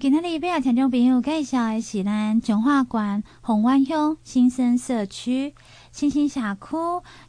今天哩要听众朋友介绍的是咱中华县红湾乡新生社区新兴社区，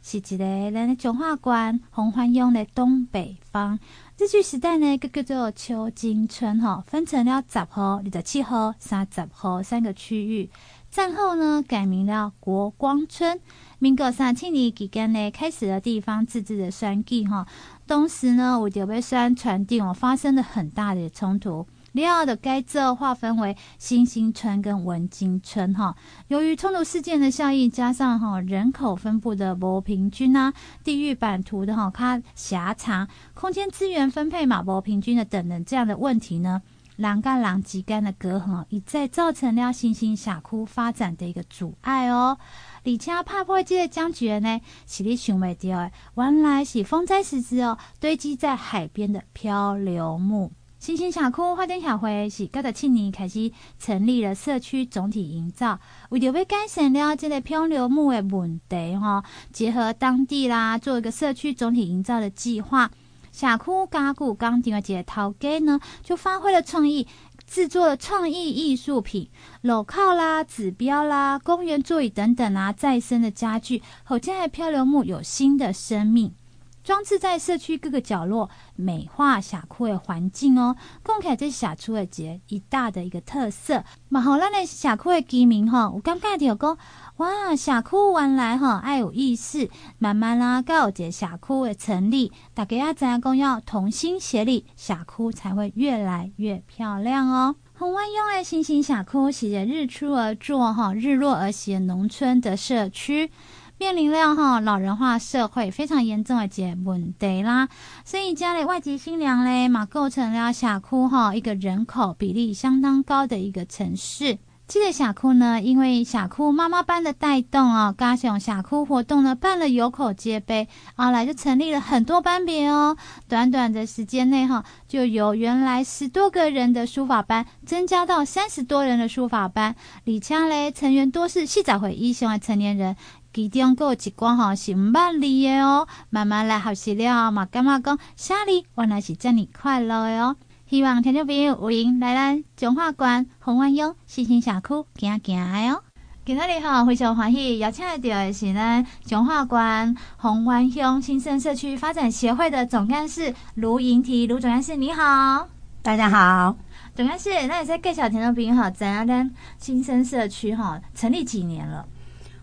是一个咱中华县虹湾乡的东北方。日据时代呢，个叫做秋金村，哈，分成了十号、二十七号、三十号三个区域。战后呢，改名了国光村。民国三七年期间呢，开始了地方自治的选举，哈。当时呢，有着要宣传定，哦，发生了很大的冲突。了后的该州划分为新兴村跟文津村哈。由于冲突事件的效应，加上哈人口分布的不平均啊，地域版图的哈它狭长，空间资源分配嘛不平均的等等这样的问题呢，人跟人之间的隔阂一再造成了新兴峡谷发展的一个阻碍哦。而且拍破这个僵局呢，是你想未到的，原来是风灾时之后堆积在海边的漂流木。新兴社区发展协会是九十七年开始成立了社区总体营造，为了要改善了这个漂流木的问题哈，结合当地啦，做一个社区总体营造的计划。社区加固钢钉的这个头家呢，就发挥了创意，制作了创意艺术品、路靠啦、指标啦、公园座椅等等啊，再生的家具，好将漂流木有新的生命。装置在社区各个角落，美化社区的环境哦。公开这社区的节一大的一个特色。嘛好，咱的社区的居民哈，我刚刚就讲，哇，社区原来哈爱有意思。慢慢啦，搞有这社区的成立，大家要怎样讲？要同心协力，社区才会越来越漂亮哦。虹湾乡的新兴社区是着日出而作哈，日落而息的农村的社区。面临了哈老人化社会非常严重的一个问题啦，所以家里外籍新娘嘞嘛构成了社区哈一个人口比例相当高的一个城市。这个社区呢，因为社区妈妈班的带动啊，加上社区活动呢办了有口皆碑，后来就成立了很多班别哦。短短的时间内哈，就由原来十多个人的书法班增加到三十多人的书法班，里腔嘞成员多是四十岁以上的成年人。其中有一关吼是毋捌字的哦，慢慢来学习了嘛，感觉讲写字原来是这么快乐的哦。希望听众朋友有缘来咱中华县虹湾乡新兴社区行行的哦。今天你好，非常欢喜邀请到的是咱彰化县红湾乡新生社区发展协会的总干事卢莹提，卢总干事你好，大家好。总干事，那你在介绍听众朋友好，咱咱新生社区哈成立几年了？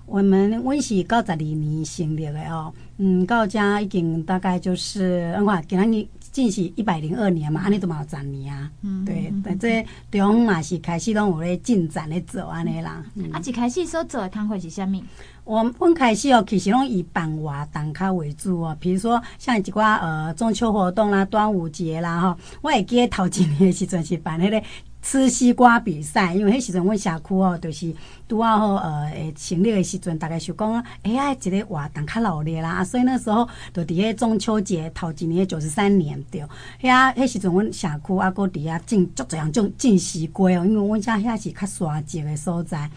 我们阮是九十二年成立的哦，嗯，到家已经大概就是，我看今年进是一百零二年嘛，安尼都嘛有十年啊，嗯，对，但这中嘛是开始拢有咧进展咧做安尼啦。嗯、啊，一开始所做的摊会是啥物？我阮开始哦，其实拢以办活动较为主哦，比如说像一寡呃中秋活动啦、端午节啦吼，我会记得头一年的时阵是办迄个。吃西瓜比赛，因为迄时阵阮社区哦，就是拄啊吼呃，诶成立的时阵，大概就讲，哎呀，一个活动较热烈啦，所以那时候就伫迄中秋节头一年九十三年对，遐迄时阵阮社区啊，搁伫遐种足侪样种种西瓜哦，因为阮遮遐是较山脊的所在，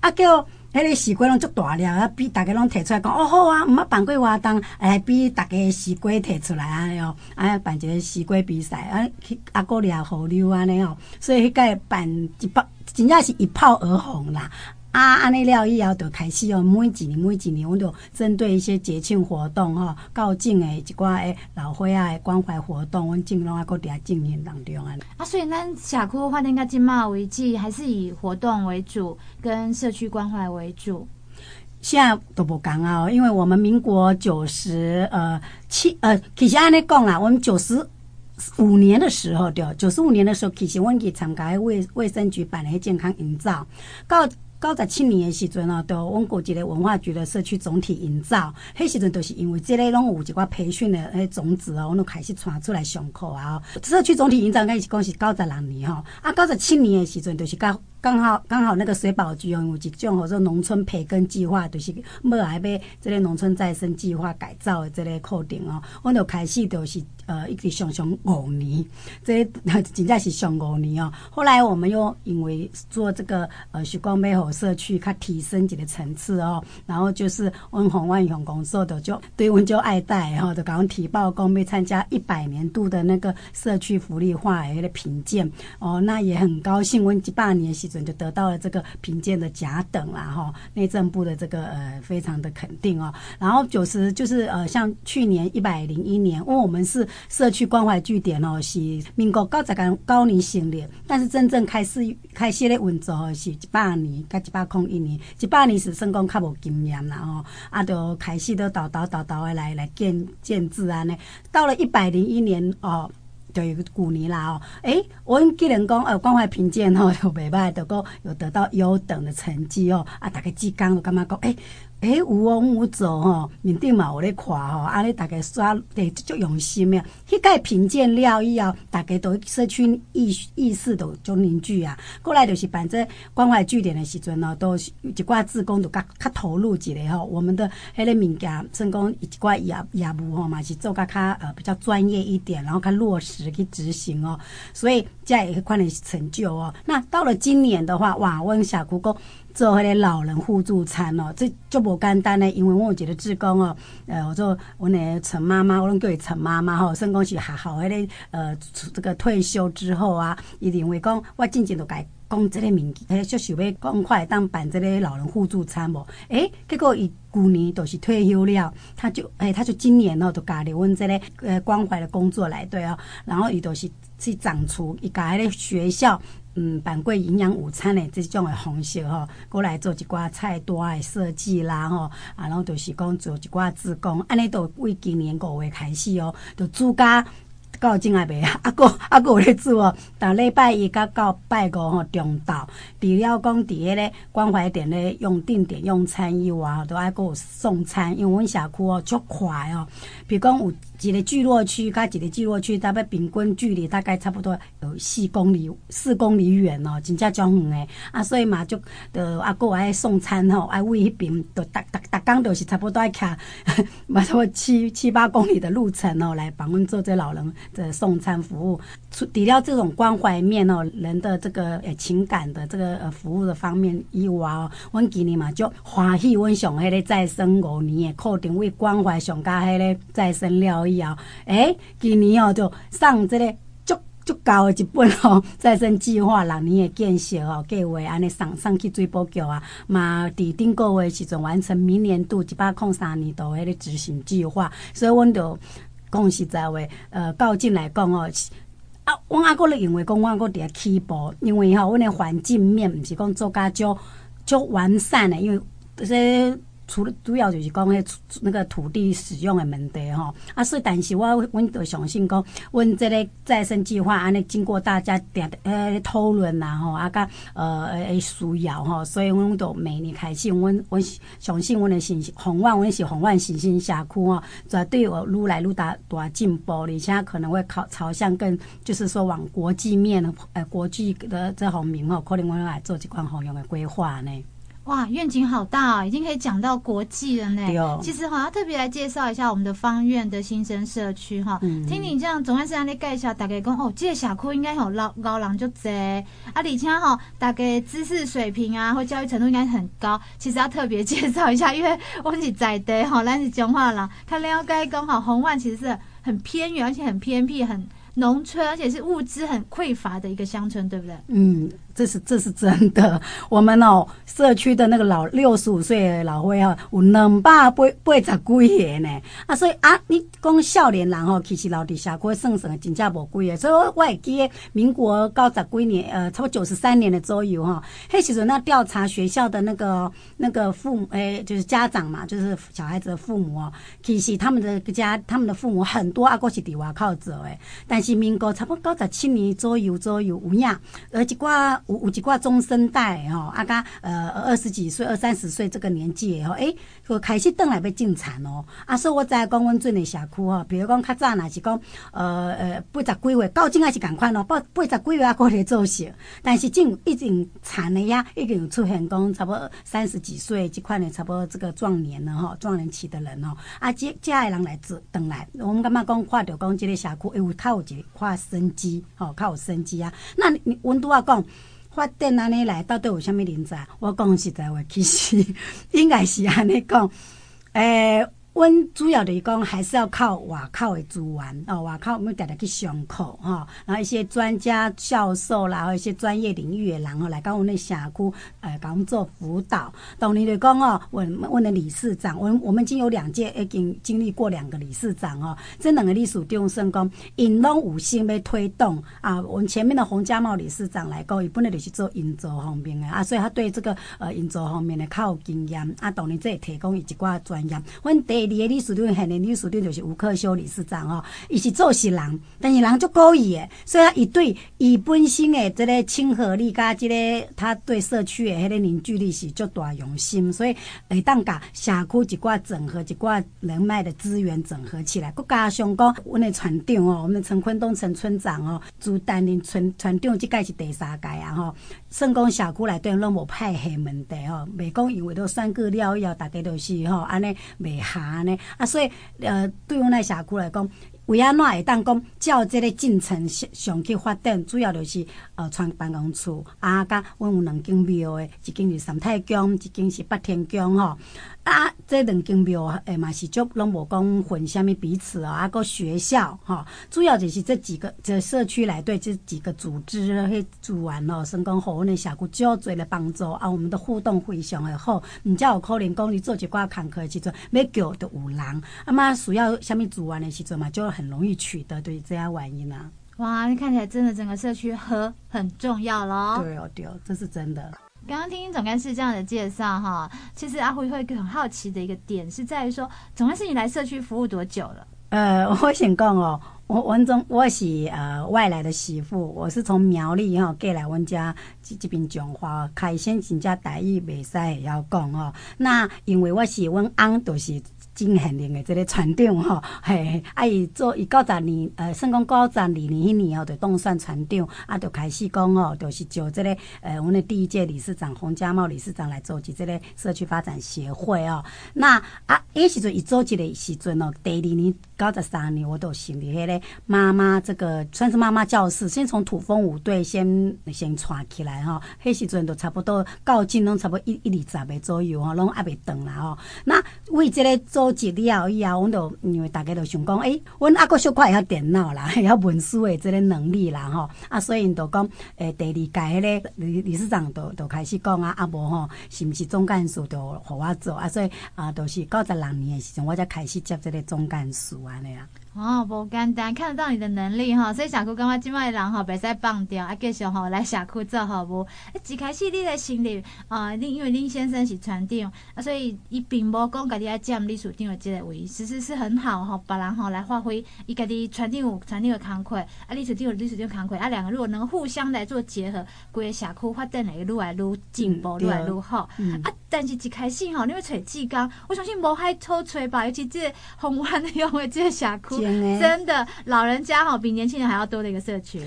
啊叫。迄个西瓜拢足大粒，啊比大家拢摕出来讲哦好啊，毋捌办过活动，哎比大家西瓜摕出来安尼哦，啊办一个西瓜比赛，啊去啊个掠河流安尼哦，所以迄个办一炮，真正是一炮而红啦。啊，安尼了以后就开始哦，每一年每一年，我们就针对一些节庆活动吼，告警诶一寡诶老伙仔诶关怀活动，阮尽量啊搁伫进行当中啊。啊，所以咱社区发展到今嘛为止，还是以活动为主，跟社区关怀为主。现在都无共啊，因为我们民国九十呃七呃，其实安尼讲啦，我们九十五年的时候对，九十五年的时候，其实阮去参加卫卫生局办诶健康营造，到。九十七年的时阵哦，都阮国一个文化局的社区总体营造，迄时阵都是因为这个拢有一个培训的迄种子哦，阮都开始传出来上课啊。社区总体营造应该是讲是九十六年吼，啊九十七年的时阵就是甲刚好刚好那个水保局哦，有一种叫做农村培根计划，就是要来要这个农村再生计划改造的这个课程哦，我就开始就是。呃，一直上上五年，这 真正是上五年哦。后来我们又因为做这个呃，徐光美好社区，它提升几个层次哦。然后就是温红万雄工作的就对温就爱戴哈，就赶快提报公被参加一百年度的那个社区福利化的评鉴哦。那也很高兴，温几八年时就得到了这个评鉴的甲等啦哈。内政部的这个呃，非常的肯定哦。然后九十就是呃，像去年一百零一年，因为我们是。社区关怀据点哦，是民国九十九年成立，但是真正开始开始咧运作是一百年，甲一百零一年，一百年是算讲较无经验啦吼，啊，就开始都叨叨叨叨的来来建建制安尼，到了一百零一年哦，就有个古年啦哦，诶、欸，阮既然讲呃关怀评鉴吼又袂歹，就讲有得到优等的成绩哦，啊，大家志刚就感觉讲诶。诶、欸，有往，有做吼，面顶嘛有咧看吼，安尼大家刷诶足用心诶。迄个评鉴了以后，大家都社区意意识都就凝聚啊。过来就是办这关怀据点的时阵呢，都一寡志工都较较投入一个吼。我们的迄个物件，算讲一寡业业务吼嘛，是做较较呃比较专业一点，然后较落实去执行哦。所以才会迄款的成就哦。那到了今年的话，哇，阮社区讲。做迄个老人互助餐哦，这就无简单嘞。因为我有一个志工哦，呃，我做我那陈妈妈，我拢叫伊陈妈妈吼，算讲是学校迄个呃，这个退休之后啊，伊认为讲我进前都该讲这个物件，诶，就想要赶快当办这个老人互助餐无？诶、结果伊旧年都是退休了，他就诶、他就今年哦，就加入阮这个呃关怀的工作来对哦，然后伊都是去长出，伊家迄个学校。嗯，办过营养午餐的这种的方式吼，过来做一寡菜单的设计啦吼，啊，然后就是讲做一寡志工，安尼都为今年五月开始哦，就自家。到今下袂啊，啊个啊个有咧做哦。逐礼拜一甲到拜五吼，中昼除了讲伫迄个关怀点咧用定点用餐以外，都爱个有送餐。因为阮社区哦，足快哦。比如讲有一个聚落区，甲一个聚落区，大概平均距离大概差不多有四公里，四公里远哦，真正足远诶。啊，所以嘛就呃啊个爱送餐吼，爱为迄边，都逐逐逐工都是差不多爱徛，嘛差不多七七八公里的路程哦，来帮阮做这老人。的送餐服务，除除了这种关怀面哦，人的这个呃情感的这个呃服务的方面以外哦，阮今年嘛就欢喜，阮上迄个再生五年的课程为关怀上加迄个再生了以后，诶、今年哦就上这个足足高的一本哦，再生计划六年的建设哦计划，安尼上上去水保局啊，嘛伫顶个月时阵完成明年度一百零三年度迄个执行计划，所以阮就。讲实在话，呃，到今来讲哦，啊，我阿哥咧认为讲我阿哥伫起步，因为吼，阮的环境面毋是讲做甲足足完善的，因为这些。除了主要就是讲迄那个土地使用的问题吼，啊，所以但是我阮都相信讲，阮这个再生计划安尼经过大家点呃讨论呐吼，啊甲呃诶需要吼，所以阮都每年开始，阮阮相信阮的信息，红万阮是宏万新兴社区哦，绝对有愈来愈大大进步，而且可能会靠朝向更就是说往国际面呃国际的这方面吼，可能我来做一款好用的规划呢。哇，愿景好大哦，已经可以讲到国际了呢。哦、其实好像特别来介绍一下我们的方院的新生社区哈。嗯、听你这样总算是让你介绍，大概讲哦，这个社区应该有老高人就多啊，而且哈，大概知识水平啊或教育程度应该很高。其实要特别介绍一下，因为我们是在地哈，咱是彰化人，他了解讲哈，红万其实是很偏远，而且很偏僻，很农村，而且是物资很匮乏的一个乡村，对不对？嗯。这是这是真的，我们哦，社区的那个老六十五岁的老岁哦，有两百八八十几个呢。啊，所以啊，你讲少年人哦，其实老底下过算算，真正无几个。所以我我会记得民国九十几年，呃，差不多九十三年的左右哈。迄时阵那调查学校的那个那个父母，诶，就是家长嘛，就是小孩子的父母哦，其实他们的家，他们的父母很多啊，过是伫外口做诶。但是民国差不多九十七年左右左右有影，而一寡有有一寡中生代吼，啊甲呃二十几岁、二三十岁这个年纪诶吼，诶，就开始倒来要进产哦。啊，所以我知讲阮阵的社区吼，比如讲较早若是讲呃呃八十几岁，到今还是共款哦，八八十几岁还搁咧做事，但是进已经产的呀，已经有出现讲差不多三十几岁这块呢，差不多这个壮年了吼，壮年期的人吼，啊，这这的人来转转来，我们感觉讲看到讲这个社区会有较有一块生机，吼，较有生机啊。那你温度啊讲发展安尼来，到底有啥物人才？我讲实在话，其实 应该是安尼讲，诶、阮主要就是讲，还是要靠外口的资源哦，外口我们常常去上课哈，然后一些专家教授啦，一些专业领域的人哦，来到阮的社区，呃，给我们做辅导。当年就讲哦，阮阮的理事长，我我们已经有两届已经经历过两个理事长哦，这两个理事长算讲，因拢有心要推动啊。我们前面的洪家茂理事长来讲，伊本来就是做营造方面的啊，所以他对这个呃营造方面的较有经验啊。当年这提供伊一寡专业，阮第。李的理事长，现任理事长就是吴克修理事长哦，伊是做事人，但是人足故意的，所以伊对伊本身的这个亲和力，加这个他对社区的迄个凝聚力是足大用心，所以会当甲社区一寡整合，一寡人脉的资源整合起来。佮加上讲，阮的村长哦，我们陈坤东陈村长哦，主担任村村长，即届是第三届啊吼。算讲社区内底拢无派系问题吼，袂讲以为都选举了以后，大家都是吼安尼袂行安尼啊，所以呃，对阮那社区来讲，为安怎会当讲照这个进程上去发展，主要就是呃，创办公处啊，甲阮有两间庙的，一间是三太宫，一间是八天宫吼。啊，这两间庙诶嘛是足拢无讲混虾米彼此哦，啊个学校吼，主要就是这几个这社区来对这几个组织迄资源哦，算讲互阮的社区较侪的帮助啊，我们的互动非常的好，毋则有可能讲你做一寡工课的时阵，要叫都有人，啊嘛需要虾米资源的时阵嘛，就很容易取得，对这样原因啊。哇，你看起来真的整个社区和很重要咯。对哦，对哦，这是真的。刚刚听总干事这样的介绍哈，其实阿辉会很好奇的一个点是在于说，总干事你来社区服务多久了？呃，我想讲哦，我文总我是呃外来的媳妇，我是从苗栗哈过来阮家这这边讲话，开先人家台语袂使会要讲哦。那因为我是阮翁都是。真现任的这个船长吼，嘿，啊伊做伊九十年，呃，算讲九十二年迄年哦，就当选船长，啊，就开始讲哦，就是就这个，呃，阮的第一届理事长洪家茂理事长来组织这个社区发展协会哦。那啊，迄时阵伊组织的时阵哦，第二年九十三年，我都成立迄个妈妈这个算是妈妈教室，先从土风舞队先先串起来吼，迄时阵都差不多到今拢差不多一一二十个左右吼，拢还未断啦吼。那为这个做组织了以后，阮就因为大家就想讲，诶、阮阿哥小可会晓电脑啦，会晓文书的即个能力啦，吼，啊，所以因就讲，诶、第二届迄个理理事长就就开始讲啊，啊无吼，是毋是总干事就互我做啊？所以啊，就是九十六年的时阵，我才开始接这个总干事安尼啊。哦，无简单，看得到你的能力哈，所以社区感觉今麦人吼袂使放掉，啊，继续吼来社区做服务。诶，一开始你的心里啊，恁因为恁先生是船长，啊，所以伊并无讲家己爱占理事长的即个位，其实是很好吼，别人吼来发挥伊家己船长有船长的工课，啊，理事长有理事长工课，啊，两个如果能互相来做结合，规个社区发展会愈来愈进步，愈、嗯、来愈好。嗯、啊，但是一开始吼，你要找志工，我相信无海好找吧，尤其这个红湾 用的这个社区。真的，老人家哈比年轻人还要多的一个社区。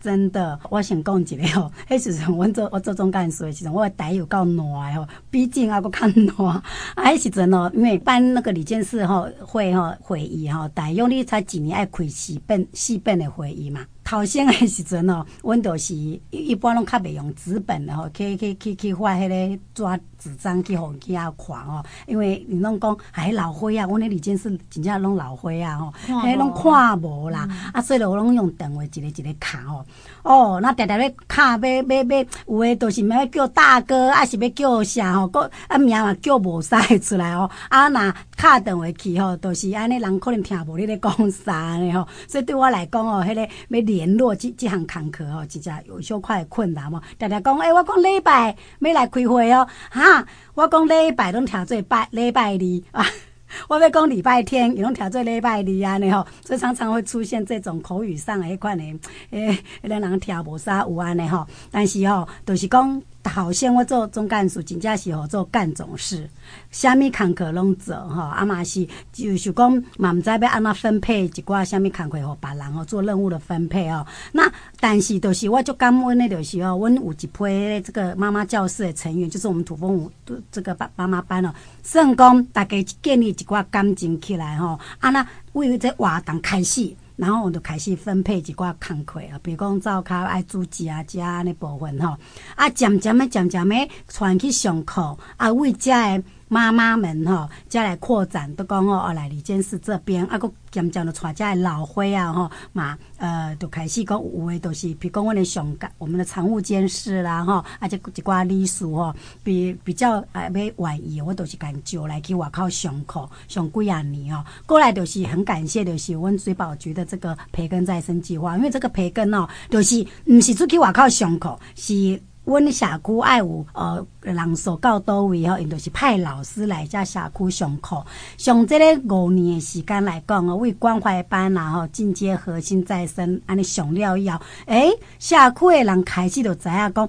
真的，我想讲一个吼，迄时阵我做我做总干事的时阵，我的台有够烂的哦，毕竟还佫较烂。啊，迄时阵哦，因为办那个李监事吼会吼会议吼，大约你才几年爱开四遍四遍的会议嘛。头先的时阵哦，阮都是一般拢较袂用纸本的吼，去去去去发迄个纸纸张去互其他看哦。因为你拢讲还老花啊，阮的理监事真正拢老花啊吼，迄拢看无啦，嗯、啊，所以我拢用电话一个一个卡哦。哦，那常常要卡要要要，有诶都是要叫大哥，啊是要叫啥吼？个啊名嘛叫无使出来哦。啊，若敲电话去吼，都是安尼，人可能听无你咧讲啥呢吼。所以对我来讲哦，迄个要联络这这项工课吼，真正有小块困难哦。常常讲，诶，我讲礼拜要来开会哦，哈，我讲礼拜拢调做拜礼拜二啊。我要讲礼拜天，伊拢调做礼拜二安尼吼，所以常常会出现这种口语上的迄款的，诶，迄个人听无啥有安尼吼，但是吼，就是讲。好像我做总干事，真正是好做干总事，虾米工课拢做吼，啊嘛是就是讲嘛毋知要安怎分配一寡虾米工课互别人吼，做任务的分配哦。那但是就是我就感恩的，就是哦，阮有一批这个妈妈教室的成员，就是我们土风舞这个爸妈妈班哦，算讲大家建立一寡感情起来吼，啊那为这活动开始。然后我就开始分配一寡工课啊，比如讲灶脚爱煮食啊，这安尼部分吼，啊渐渐的渐渐的传去上课，啊为遮的妈妈们吼，再来扩展都讲哦，来理监事这边啊，搁渐渐的带遮的老伙啊吼嘛，呃，就开始讲有诶，都是比如讲阮的上我们的常务监事啦吼，啊，这一寡理事吼，比比较啊要愿意，我都是敢招来去外口上课上几啊年哦。过来就是很感谢，就是阮水保局的这个培根再生计划，因为这个培根哦，就是毋是出去外口上课，是。阮社区爱有呃人数到多位吼，因就是派老师来遮社区上课。上这个五年的时间来讲哦，为关怀班然后进阶核心再生安尼上了以后，诶，社区的人开始就知影讲。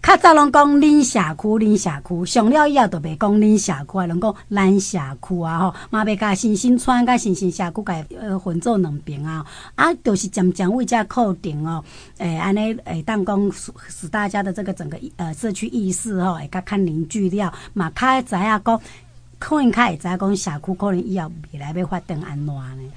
较早拢讲恁社区，恁社区上了以后就袂讲恁社区，拢讲咱社区啊吼，嘛袂甲新兴村甲新兴社区甲呃分做两边啊，啊，就是渐渐为遮确定哦，诶，安尼诶，当讲使大家的这个整个呃社区意识吼，会较较凝聚了，嘛较会知影讲，可能较会知影讲社区可能以后未来要发展安怎呢？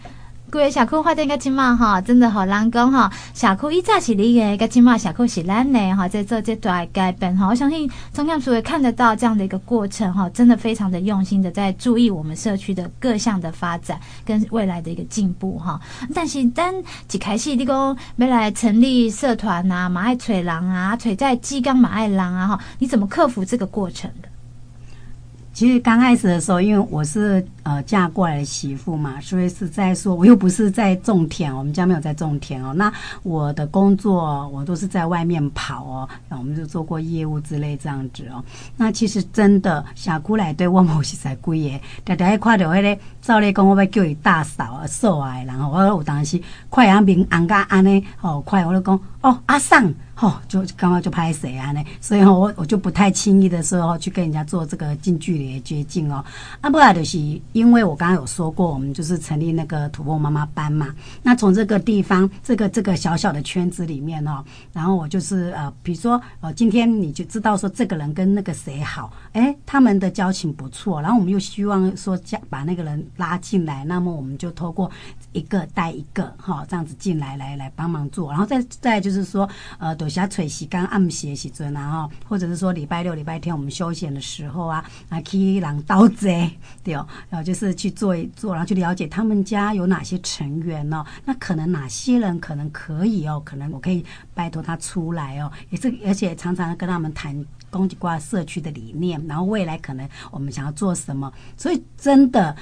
各位社区发展个今嘛哈，真的好难讲哈。社区一早是你的，个今嘛社区是咱的哈，在做这大改变哈。我相信总干事也看得到这样的一个过程哈，真的非常的用心的在注意我们社区的各项的发展跟未来的一个进步哈。但是当一开始你讲没来成立社团呐，马爱吹狼啊，吹在鸡缸马爱狼啊哈，你怎么克服这个过程的？其实刚开始的时候，因为我是呃嫁过来的媳妇嘛，所以是在说我又不是在种田，我们家没有在种田哦。那我的工作我都是在外面跑哦，那我们就做过业务之类这样子哦。那其实真的小姑来对我某些在贵耶，大家看到那个照例讲我要叫伊大嫂啊、嫂啊，然后我有当时快要明安家安呢，哦快我就讲哦阿桑。哦，就刚刚就拍谁啊？呢，所以我我就不太轻易的时候去跟人家做这个近距离的接近哦。啊，不然就是因为我刚刚有说过，我们就是成立那个土风妈妈班嘛。那从这个地方，这个这个小小的圈子里面哦，然后我就是呃，比如说呃，今天你就知道说这个人跟那个谁好，哎，他们的交情不错，然后我们又希望说加把那个人拉进来，那么我们就透过一个带一个哈，这样子进来来来帮忙做，然后再再就是说呃，都。下吹时间暗时的时阵啊，吼，或者是说礼拜六、礼拜天我们休闲的时候啊，啊去人刀子，对哦，然后就是去做一做，然后去了解他们家有哪些成员哦？那可能哪些人可能可以哦，可能我可以拜托他出来哦，也是而且常常跟他们谈公鸡瓜社区的理念，然后未来可能我们想要做什么，所以真的，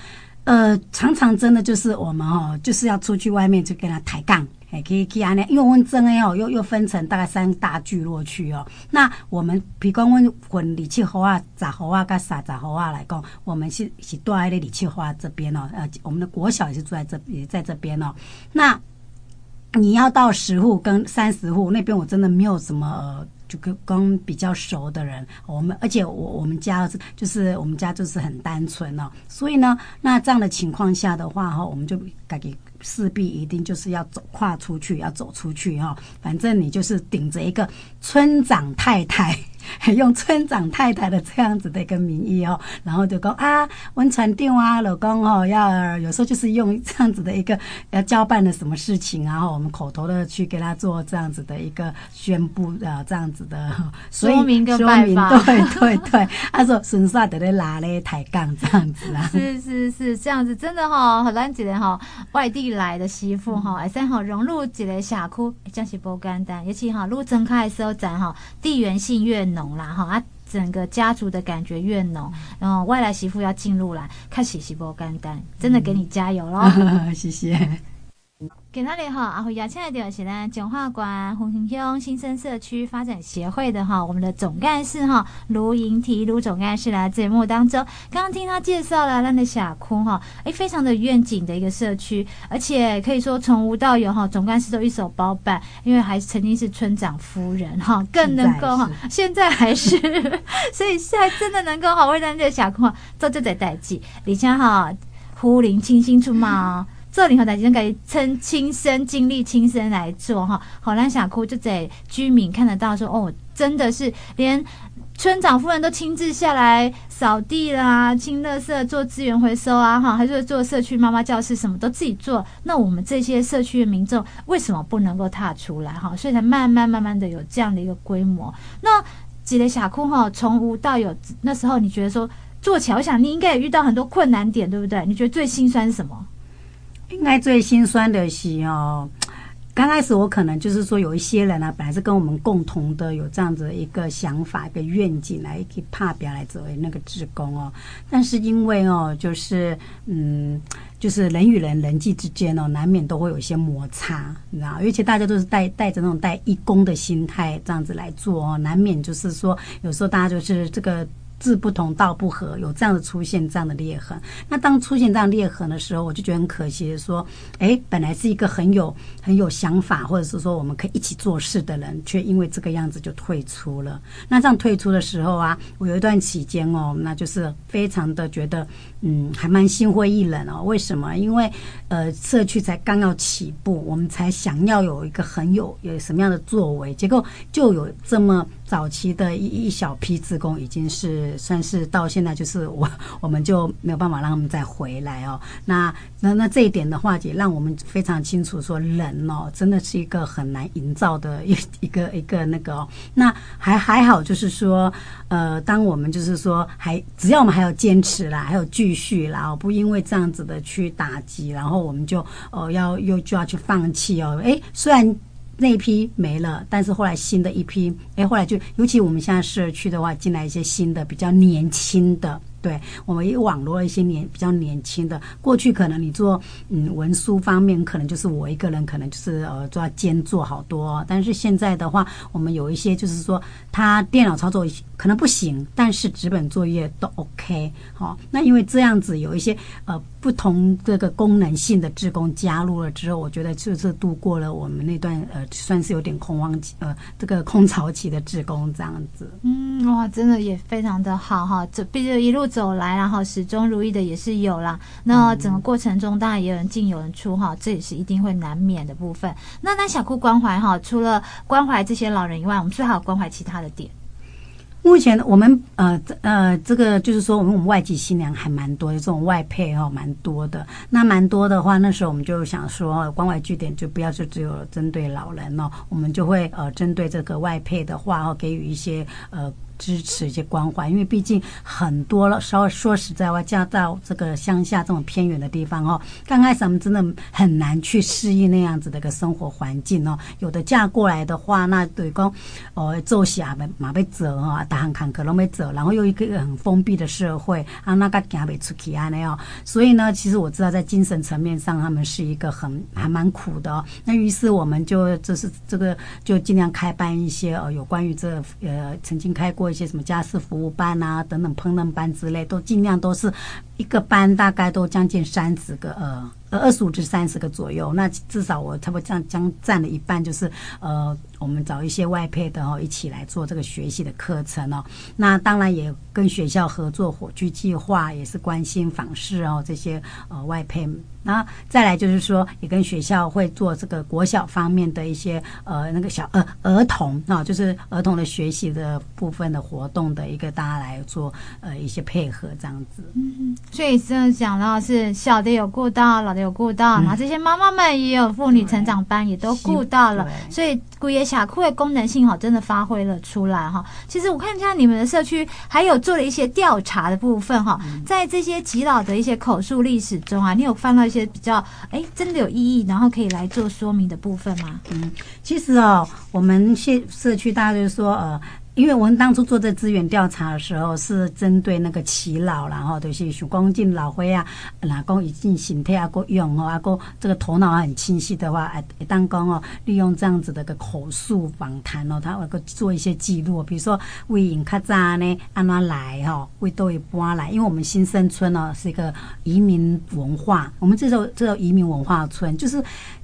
呃，常常真的就是我们哦，就是要出去外面去跟他抬杠。哎，可以可以安尼，因为阮真诶哦，又又分成大概三大聚落区哦。那我们比如讲，阮分二七号啊、十号啊、跟三十号啊来讲，我们是是住在二七号这边哦。呃，我们的国小也是住在这，也在这边哦。那你要到十户跟三十户那边，我真的没有什么。呃就跟跟比较熟的人，我们而且我我们家是就是我们家就是很单纯哦，所以呢，那这样的情况下的话哈，我们就感觉势必一定就是要走跨出去，要走出去哈，反正你就是顶着一个村长太太。用村长太太的这样子的一个名义哦，然后就讲啊，温传定啊，老公哦，要有时候就是用这样子的一个要交办的什么事情，然后我们口头的去给他做这样子的一个宣布啊，这样子的 说明跟拜访，对对对，他说顺势在那拉嘞抬杠这样子啊，是是是这样子，真的哈、哦，很难得哈，外地来的媳妇哈，哎三好融入几个社区，真是不简单，尤其哈路睁开的时候，咱哈地缘性越浓。浓啦哈，啊，整个家族的感觉越浓，然后外来媳妇要进入来，开始是不干单，真的给你加油喽！谢谢。今天的哈，阿辉邀请来的是咱彰化县红云乡新生社区发展协会的哈，我们的总干事哈卢莹提卢总干事来节目当中，刚刚听他介绍了咱的社区哈，诶，非常的愿景的一个社区，而且可以说从无到有哈，总干事都一手包办，因为还曾经是村长夫人哈，更能够哈，现在还是，所以现在真的能够哈为咱这个社区哈做这个代志，而且哈胡林清新出马。做任何代志，可以亲亲身经历、亲身来做哈。好，咱社区就在居民看得到说，哦，真的是连村长夫人都亲自下来扫地啦、清垃圾、做资源回收啊，哈，还是做社区妈妈教室，什么都自己做。那我们这些社区的民众为什么不能够踏出来哈？所以才慢慢慢慢的有这样的一个规模。那几个社区哈，从无到有，那时候你觉得说做起来，我想你应该也遇到很多困难点，对不对？你觉得最心酸是什么？应该最心酸的是哦，刚开始我可能就是说有一些人呢、啊，本来是跟我们共同的有这样子一个想法、一个愿景来去拍拼来作为那个职工哦，但是因为哦，就是嗯，就是人与人人际之间哦，难免都会有一些摩擦，你知道，而且大家都是带带着那种带义工的心态这样子来做哦，难免就是说有时候大家就是这个。志不同道不合，有这样的出现这样的裂痕。那当出现这样裂痕的时候，我就觉得很可惜，说，哎，本来是一个很有很有想法，或者是说我们可以一起做事的人，却因为这个样子就退出了。那这样退出的时候啊，我有一段期间哦，那就是非常的觉得，嗯，还蛮心灰意冷哦。为什么？因为呃，社区才刚要起步，我们才想要有一个很有有什么样的作为，结果就有这么。早期的一一小批职工已经是算是到现在，就是我我们就没有办法让他们再回来哦。那那那这一点的话，也让我们非常清楚说，人哦，真的是一个很难营造的一一个一个那个哦。那还还好，就是说，呃，当我们就是说，还只要我们还有坚持啦，还有继续啦，不因为这样子的去打击，然后我们就哦要又就要去放弃哦。诶，虽然。那一批没了，但是后来新的一批，哎，后来就尤其我们现在社区的话，进来一些新的比较年轻的。对，我们也网罗了一些年比较年轻的。过去可能你做嗯文书方面，可能就是我一个人，可能就是呃做兼做好多。但是现在的话，我们有一些就是说，他电脑操作可能不行，但是纸本作业都 OK。好，那因为这样子有一些呃不同这个功能性的志工加入了之后，我觉得就是度过了我们那段呃算是有点空荒期呃这个空巢期的志工这样子。嗯，哇，真的也非常的好哈，这毕竟一路。走来，然后始终如一的也是有啦。那整个过程中，当然也有人进有人出哈，这也是一定会难免的部分。那那小库关怀哈，除了关怀这些老人以外，我们最好关怀其他的点。目前我们呃呃，这个就是说，我们我们外籍新娘还蛮多的，这种外配哈蛮多的。那蛮多的话，那时候我们就想说，关怀据点就不要就只有针对老人哦，我们就会呃针对这个外配的话哦，给予一些呃。支持一些关怀，因为毕竟很多了。稍微说实在话，嫁到这个乡下这种偏远的地方哦，刚开始我们真的很难去适应那样子的一个生活环境哦。有的嫁过来的话，那对公哦，做下马马被走啊，大汉坎坷都没走，然后又一个很封闭的社会啊，那个行不出去啊那样。所以呢，其实我知道在精神层面上，他们是一个很还蛮苦的哦。那于是我们就就是这个就尽量开办一些呃有关于这呃曾经开过。一些什么家事服务班啊，等等烹饪班之类，都尽量都是一个班，大概都将近三十个呃。呃，二十五至三十个左右，那至少我差不多这样将占了一半，就是呃，我们找一些外配的哦，一起来做这个学习的课程哦。那当然也跟学校合作火炬计划，也是关心访视哦这些呃外配。那再来就是说，也跟学校会做这个国小方面的一些呃那个小呃儿童啊，就是儿童的学习的部分的活动的一个大家来做呃一些配合这样子。嗯，所以这样讲到是小的有顾到，老的。有顾到，然后这些妈妈们也有妇女成长班，也都顾到了，所以古野峡库的功能性哈，真的发挥了出来哈。其实我看一下你们的社区还有做了一些调查的部分哈，在这些耆老的一些口述历史中啊，你有翻到一些比较哎真的有意义，然后可以来做说明的部分吗？嗯，其实哦，我们现社区大家就是说呃。因为我们当初做这资源调查的时候，是针对那个耆老，然后就是想光进老岁啊，哪公已经形态啊够用哦，啊够这个头脑很清晰的话，哎，当讲哦，利用这样子的个口述访谈哦，他会个做一些记录，比如说为引卡扎呢，安怎来哈，为都会搬来，因为我们新生村呢是一个移民文化，我们这时候这个移民文化村就是。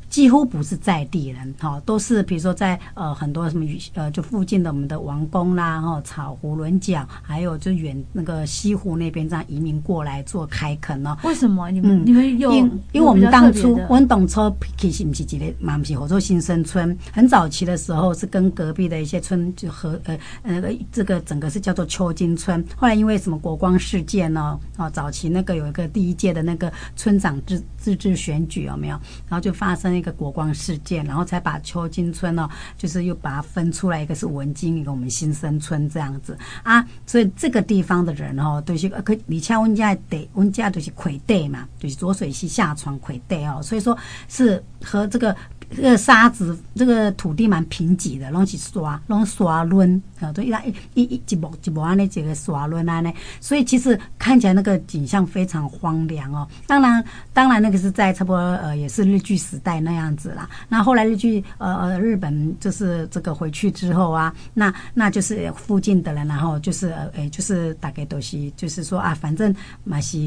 几乎不是在地人，哈，都是比如说在呃很多什么呃就附近的我们的王宫啦，哈，草湖轮角，还有就远那个西湖那边这样移民过来做开垦哦。为什么你们、嗯、你们有？因因为我们当初我们当初其实不是几个嘛，不是合作新生村，很早期的时候是跟隔壁的一些村就和呃那个这个整个是叫做秋金村，后来因为什么国光事件呢？哦，早期那个有一个第一届的那个村长自自治选举有没有？然后就发生一个国光事件，然后才把邱金村呢，就是又把它分出来，一个是文金，一个我们新生村这样子啊。所以这个地方的人哦，都是可李恰温家得温家都是魁地嘛，就是浊水溪下床魁地哦，所以说是和这个。这个沙子，这个土地蛮贫瘠的，拢是沙，拢沙仑，啊，都一一一一亩一亩安尼，几个刷轮安尼，所以其实看起来那个景象非常荒凉哦。当然，当然那个是在差不多呃，也是日据时代那样子啦。那后来日据呃呃日本就是这个回去之后啊，那那就是附近的人，然后就是呃，就是大概都是就是说啊，反正嘛是。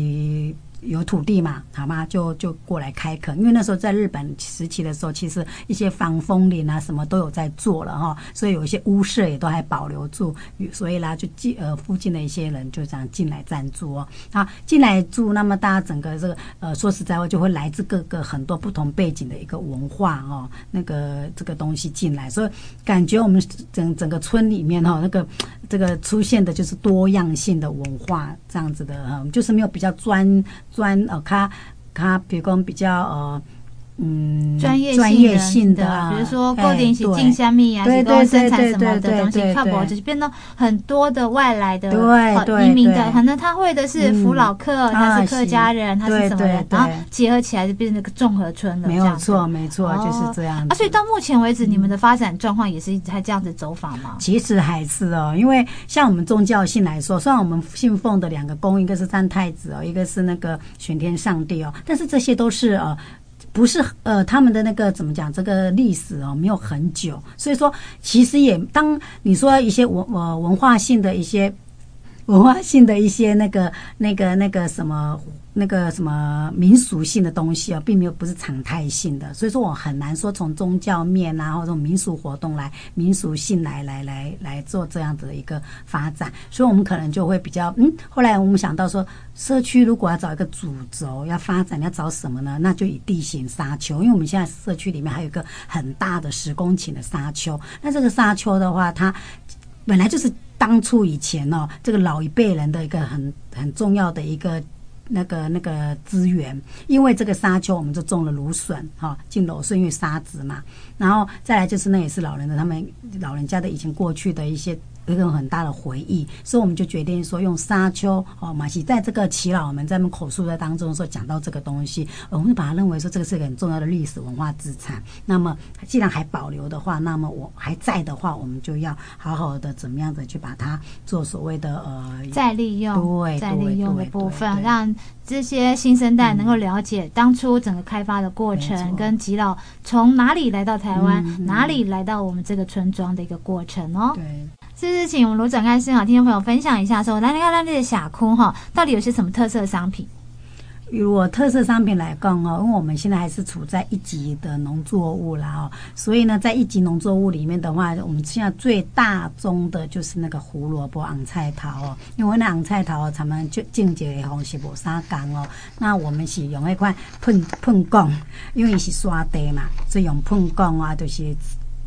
有土地嘛，好吗？就就过来开垦，因为那时候在日本时期的时候，其实一些防风林啊什么都有在做了哈，所以有一些屋舍也都还保留住，所以啦，就进呃附近的一些人就这样进来暂住哦。啊，进来住，那么大家整个这个呃说实在话，就会来自各个很多不同背景的一个文化哦，那个这个东西进来，所以感觉我们整整个村里面哈，那个这个出现的就是多样性的文化这样子的哈，就是没有比较专。专呃，他他比如讲比较呃。嗯，专业专业性的，比如说固定是进香蜜啊，是说生产什么的东西，靠不就是变到很多的外来的移民的，可能他会的是福老客，他是客家人，他是什么人，然后结合起来就变成那个综合村了。没有错，没错，就是这样。啊，所以到目前为止，你们的发展状况也是一直在这样子走访吗？其实还是哦，因为像我们宗教性来说，虽然我们信奉的两个公，一个是三太子哦，一个是那个玄天上帝哦，但是这些都是呃。不是呃，他们的那个怎么讲？这个历史哦，没有很久，所以说其实也当你说一些文呃文化性的一些文化性的一些那个那个那个什么。那个什么民俗性的东西啊，并没有不是常态性的，所以说我很难说从宗教面啊，或者民俗活动来民俗性来来来来做这样子的一个发展，所以我们可能就会比较嗯，后来我们想到说，社区如果要找一个主轴要发展，要找什么呢？那就以地形沙丘，因为我们现在社区里面还有一个很大的十公顷的沙丘，那这个沙丘的话，它本来就是当初以前哦，这个老一辈人的一个很很重要的一个。那个那个资源，因为这个沙丘，我们就种了芦笋，哈，进芦笋，因为沙子嘛。然后再来就是，那也是老人的，他们老人家的以前过去的一些。有一个很大的回忆，所以我们就决定说用沙丘哦，马西在这个耆老们在我们口述的当中说讲到这个东西，我们就把它认为说这个是一个很重要的历史文化资产。那么既然还保留的话，那么我还在的话，我们就要好好的怎么样的去把它做所谓的呃再利用，对，再利用的部分，让这些新生代能够了解当初整个开发的过程，嗯、跟吉老从哪里来到台湾，嗯、哪里来到我们这个村庄的一个过程哦。对。这是请我们卢展开生好听众朋友分享一下，说来来看看这个社区哈，到底有些什么特色商品？如果特色商品来讲哦，因为我们现在还是处在一级的农作物啦哦，所以呢，在一级农作物里面的话，我们现在最大宗的就是那个胡萝卜、红菜头哦。因为那红菜头他们就境界的方式无啥讲哦，那我们是用那块喷喷工，因为是沙地嘛，所以用喷工啊，就是。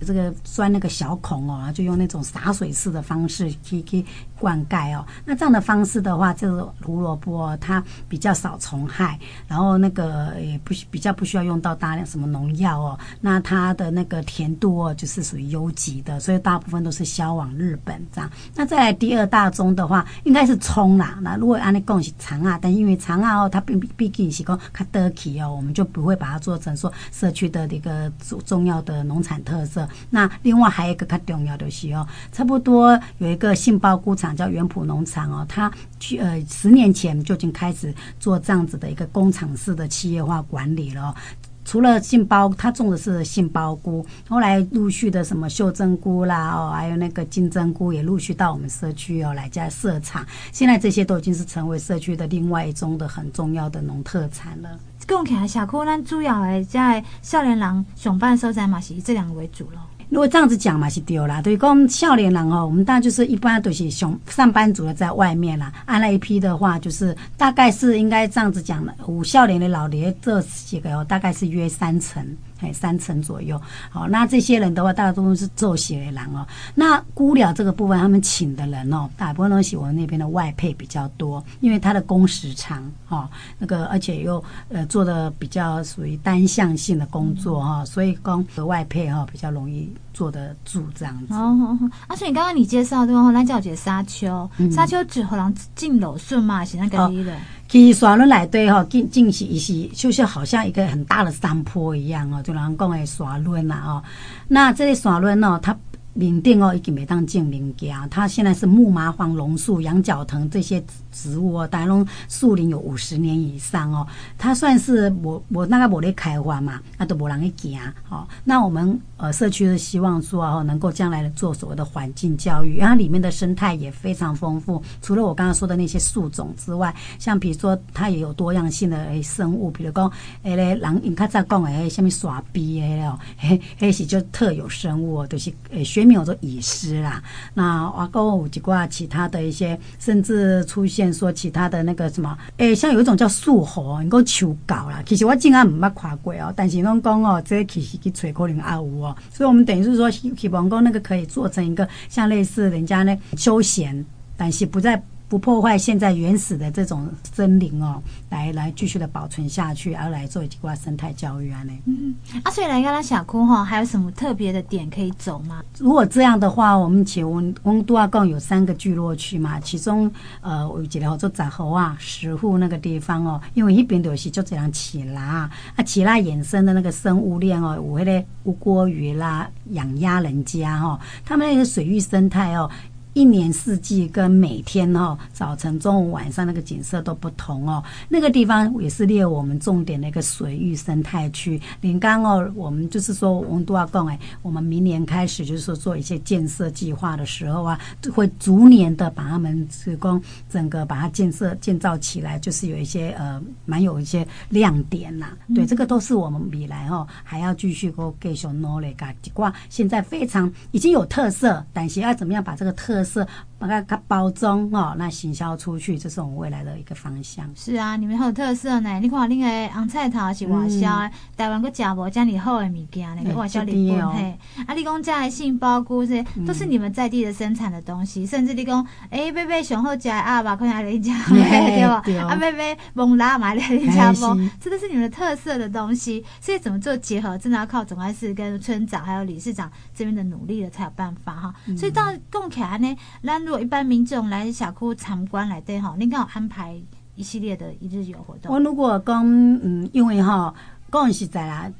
这个钻那个小孔哦，就用那种洒水式的方式去去灌溉哦。那这样的方式的话，这个胡萝卜哦它比较少虫害，然后那个也不比较不需要用到大量什么农药哦。那它的那个甜度哦，就是属于优级的，所以大部分都是销往日本这样。那再来第二大宗的话，应该是葱啦。那如果按你讲是长啊，但因为长啊哦，它毕毕竟是讲较得体哦，我们就不会把它做成说社区的一个重要的农产特色。那另外还有一个较重要的是哦，差不多有一个杏鲍菇厂叫元普农场哦，他去呃十年前就已经开始做这样子的一个工厂式的企业化管理了。除了杏鲍，他种的是杏鲍菇，后来陆续的什么秀珍菇啦，哦，还有那个金针菇也陆续到我们社区哦来加设厂。现在这些都已经是成为社区的另外一种的很重要的农特产了。讲起来，社区咱主要的在少年人上班所在嘛，是以这两个为主咯。如果这样子讲嘛，是对啦。对，讲少年人哦，我们当然就是一般都是上上班族的在外面啦。按那一批的话，就是大概是应该这样子讲的，五少年的老爹这几个哦，大概是约三成。哎，三成左右。好，那这些人的话，大多都是做血的人哦。那菇寮这个部分，他们请的人哦，大部分都是我们那边的外配比较多，因为他的工时长哦，那个而且又呃做的比较属于单向性的工作哈，所以工和外配哈比较容易做得住这样子。哦，而且你刚刚你介绍对吧？那叫姐沙丘，沙丘只可能进楼顺嘛，是那个意思。其实沙仑来对哈，进进去一些就是好像一个很大的山坡一样哦，就人讲的山峦啦哦，那这个山峦哦，它。林定哦，已经没当建林家，它现在是木麻黄榕树、羊角藤这些植物哦，大龙树林有五十年以上哦，它算是我我那个我的开发嘛，那都没人去行哦。那我们呃社区是希望说哦，能够将来做所谓的环境教育，然后里面的生态也非常丰富。除了我刚刚说的那些树种之外，像比如说它也有多样性的诶生物，比如讲诶嘞人，你看在讲诶下面耍逼诶了，诶诶是就特有生物，都、就是诶也没有做蚁狮啦，那阿哥有几挂其他的一些，甚至出现说其他的那个什么，诶、欸，像有一种叫树猴，你讲求搞啦。其实我竟然唔捌看过哦，但是拢讲哦，这其实去吹可能也有哦，所以我们等于是说希望讲那个可以做成一个像类似人家呢休闲，但是不在。不破坏现在原始的这种森林哦，来来继续的保存下去，而来做一块生态教育啊呢。嗯，啊，所以来跟他小哭哈，还有什么特别的点可以走吗？如果这样的话，我们请问我们都要共有三个聚落区嘛，其中呃，我记得好做杂河啊、石沪那个地方哦，因为一边都是就这样起啦，啊，起啦衍生的那个生物链哦，有那个吴郭鱼啦、养鸭人家哈、哦，他们那个水域生态哦。一年四季跟每天哦，早晨、中午、晚上那个景色都不同哦。那个地方也是列我们重点的一个水域生态区。连刚哦，我们就是说，我们都要讲哎，我们明年开始就是说做一些建设计划的时候啊，会逐年的把他们施工整个把它建设建造起来，就是有一些呃，蛮有一些亮点呐、啊。对，这个都是我们未来哦还要继续够继续努力噶。一挂现在非常已经有特色，但是要怎么样把这个特是。把它它包装哦，那行销出去，这是我们未来的一个方向。是啊，你们很有特色呢。你看，那个红菜头是外销的，台湾个假无这样好的物件，那个外销日本嘿。啊，你讲这些杏鲍菇这些都是你们在地的生产的东西，甚至你讲，哎，贝贝上好食啊，吧，可能来你家对吧？啊，贝贝蒙拉买来你家蒙，这都是你们的特色的东西。所以怎么做结合，真的要靠总干事跟村长还有理事长这边的努力了才有办法哈。所以到共起来呢。那果一般民众来小库参观来对哈，您刚好安排一系列的一日游活动。我如果讲嗯，因为哈，讲实在啦。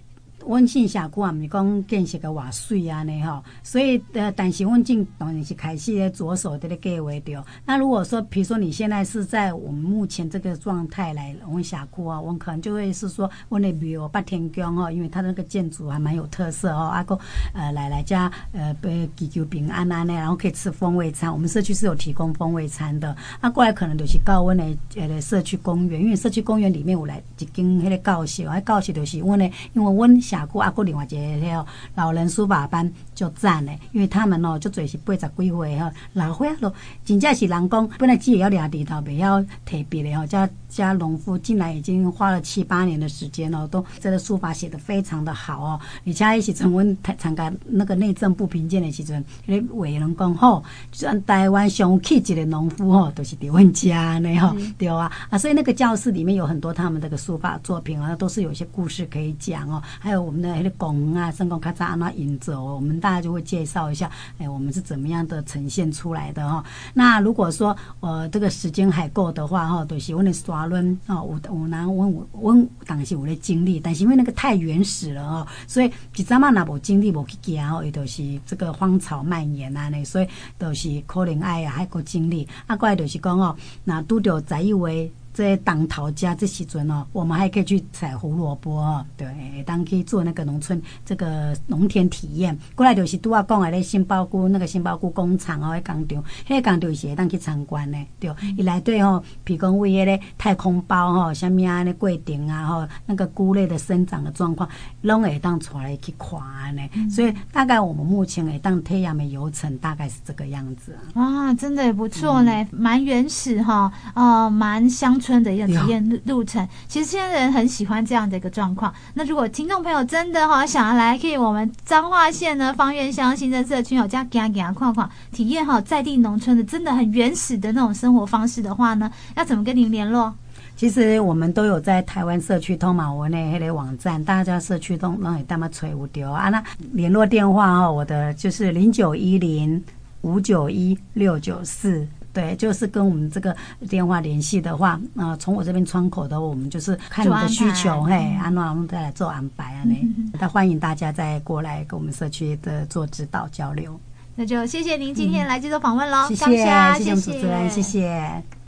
温馨峡谷啊，毋是讲建设个偌水安尼吼，所以呃，但是温进当然是开始咧着手在咧计划着。那如果说，比如说你现在是在我们目前这个状态来温峡谷啊，我可能就会是说，温那庙八天宫哦，因为它那个建筑还蛮有特色哦，阿、啊、个呃来来家呃被祈求平安安尼，然后可以吃风味餐。我们社区是有提供风味餐的。那、过来可能就是到温的呃社区公园，因为社区公园里面有来一间迄个教室，啊教室就是温的，因为温。峡谷啊，过另外一个迄老人书法班就赞的，因为他们哦，就做是八十几岁吼，老岁仔咯，真正是人讲，本来自己要俩地头，袂晓提笔的吼，加加农夫进来已经花了七八年的时间哦，都这个书法写得非常的好哦。而且一起成温台参加那个内政部评鉴的时阵，迄个委员讲吼，像台湾上气质的农夫吼，都是伫阮家呢吼，对啊啊，所以那个教室里面有很多他们这个书法作品啊，都是有一些故事可以讲哦，还有。我们的那个公啊，圣公卡扎安那引走，我们大家就会介绍一下，哎，我们是怎么样的呈现出来的哈。那如果说呃这个时间还够的话哈，就是我的刷轮啊，我我拿问我问当时我的经历，但是因为那个太原始了哦，所以几张嘛那无经历无去行哦，也都是这个荒草蔓延啊呢，所以都是可能爱啊还够经历，啊过来就是讲哦，那拄着在一位。这当头家这时阵哦，我们还可以去采胡萝卜哦，对，当去做那个农村这个农田体验。过来就是拄啊讲的咧，杏鲍菇那个杏鲍菇工厂哦，迄工厂，迄工厂是会当去参观的，对。伊内底吼，譬如讲为迄个太空包吼，啥物啊，那过程啊吼，那个菇类的生长的状况，拢会当出来去看呢。所以大概我们目前会当体验的游程大概是这个样子。啊，真的也不错嘞，蛮、嗯、原始哈，哦，蛮乡村的一个体验路路程。其实现在人很喜欢这样。的一个状况。那如果听众朋友真的哈想要来，可以我们彰化县呢方院乡新生社区有家给他给他逛逛，体验哈在地农村的真的很原始的那种生活方式的话呢，要怎么跟您联络？其实我们都有在台湾社区通嘛，我那那个网站，大家社区通让你带嘛吹无丢啊。那联络电话哈，我的就是零九一零五九一六九四，对，就是跟我们这个电话联系的话，啊、呃，从我这边窗口的，我们就是看你的需求，嘿，安娜我们再来做安排啊，那、嗯，那欢迎大家再过来跟我们社区的做指导交流。那就谢谢您今天来接受访问喽，谢谢，谢谢主持人，谢谢。